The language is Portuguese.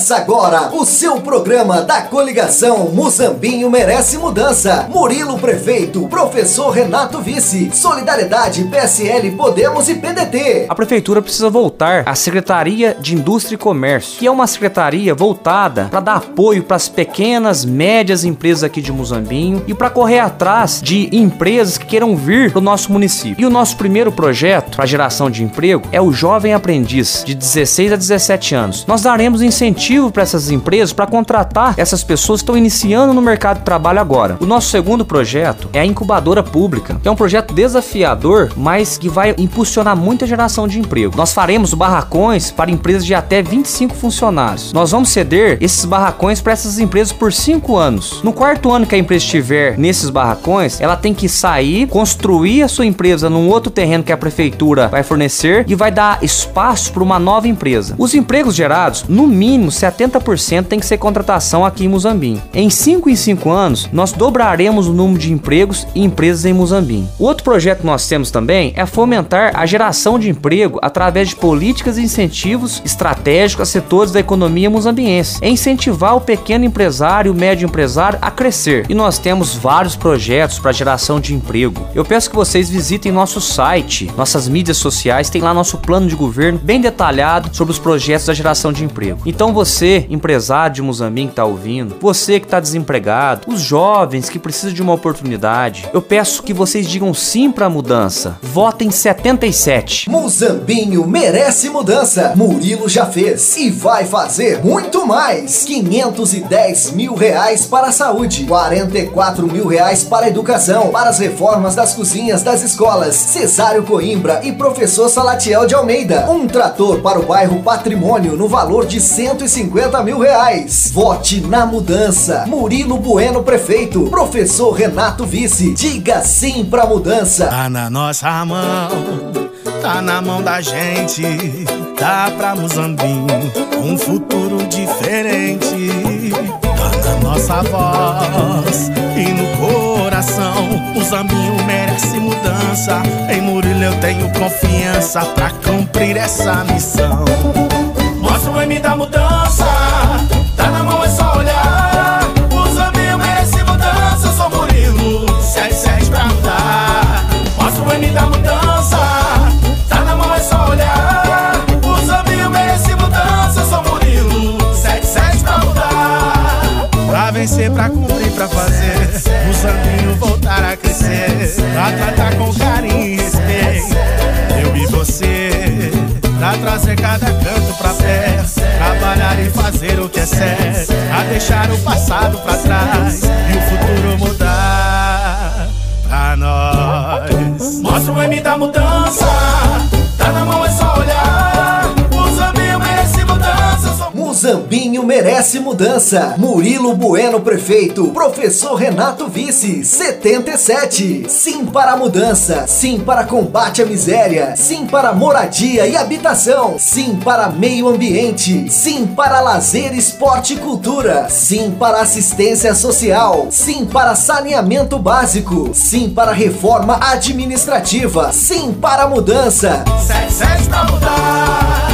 Começa agora o seu programa da coligação Muzambinho Merece Mudança. Murilo Prefeito, professor Renato Vice, Solidariedade, PSL, Podemos e PDT. A prefeitura precisa voltar à Secretaria de Indústria e Comércio, que é uma secretaria voltada para dar apoio para as pequenas, médias empresas aqui de Muzambinho e para correr atrás de empresas que queiram vir para o nosso município. E o nosso primeiro projeto para geração de emprego é o Jovem Aprendiz, de 16 a 17 anos. Nós daremos incentivo para essas empresas para contratar essas pessoas que estão iniciando no mercado de trabalho agora. O nosso segundo projeto é a incubadora pública, que é um projeto desafiador, mas que vai impulsionar muita geração de emprego. Nós faremos barracões para empresas de até 25 funcionários. Nós vamos ceder esses barracões para essas empresas por 5 anos. No quarto ano que a empresa estiver nesses barracões, ela tem que sair, construir a sua empresa num outro terreno que a prefeitura vai fornecer e vai dar espaço para uma nova empresa. Os empregos gerados, no mínimo 70% tem que ser contratação aqui em Muzambinho. Em 5 em 5 anos, nós dobraremos o número de empregos e empresas em Muzambinho. O outro projeto que nós temos também é fomentar a geração de emprego através de políticas e incentivos estratégicos a setores da economia muzambiense. É incentivar o pequeno empresário e o médio empresário a crescer. E nós temos vários projetos para geração de emprego. Eu peço que vocês visitem nosso site, nossas mídias sociais, tem lá nosso plano de governo bem detalhado sobre os projetos da geração de emprego. Então você, empresário de Muzambinho que está ouvindo, você que está desempregado, os jovens que precisam de uma oportunidade, eu peço que vocês digam sim para a mudança. Votem 77. Muzambinho merece mudança. Murilo já fez e vai fazer muito mais. 510 mil reais para a saúde, 44 mil reais para a educação, para as reformas das cozinhas das escolas, Cesário Coimbra e professor Salatiel de Almeida. Um trator para o bairro Patrimônio no valor de 150 mil reais. Vote na mudança. Murilo Bueno prefeito, professor Renato vice. Diga sim pra mudança. Tá na nossa mão, tá na mão da gente. Dá pra Muzambinho um futuro diferente. Tá na nossa voz e no coração. Muzambinho merece mudança. Em Murilo eu tenho confiança pra cumprir essa missão. Mostra o M da mudança. Tá na mão, é só olhar. Muzambinho merece mudança. Eu sou Murilo, 77 pra mudar. Mostra o M da mudança. Tá na mão, é só olhar. Muzambinho merece mudança. Eu sou Murilo, 77 pra mudar. Pra vencer, pra cumprir, pra fazer. Muzambinho voltar a crescer. Pra tratar com carinho e respeito. Eu e você. Pra trazer cada canto Fazer o que é certo A deixar o passado pra trás E o futuro mudar pra nós. Mostra o M da mudança Tá na mão, Muzambinho merece mudança. Murilo Bueno prefeito, professor Renato vice, 77. Sim para a mudança, sim para combate à miséria, sim para moradia e habitação, sim para meio ambiente, sim para lazer, esporte e cultura, sim para assistência social, sim para saneamento básico, sim para reforma administrativa, sim para a mudança. 77 pra mudar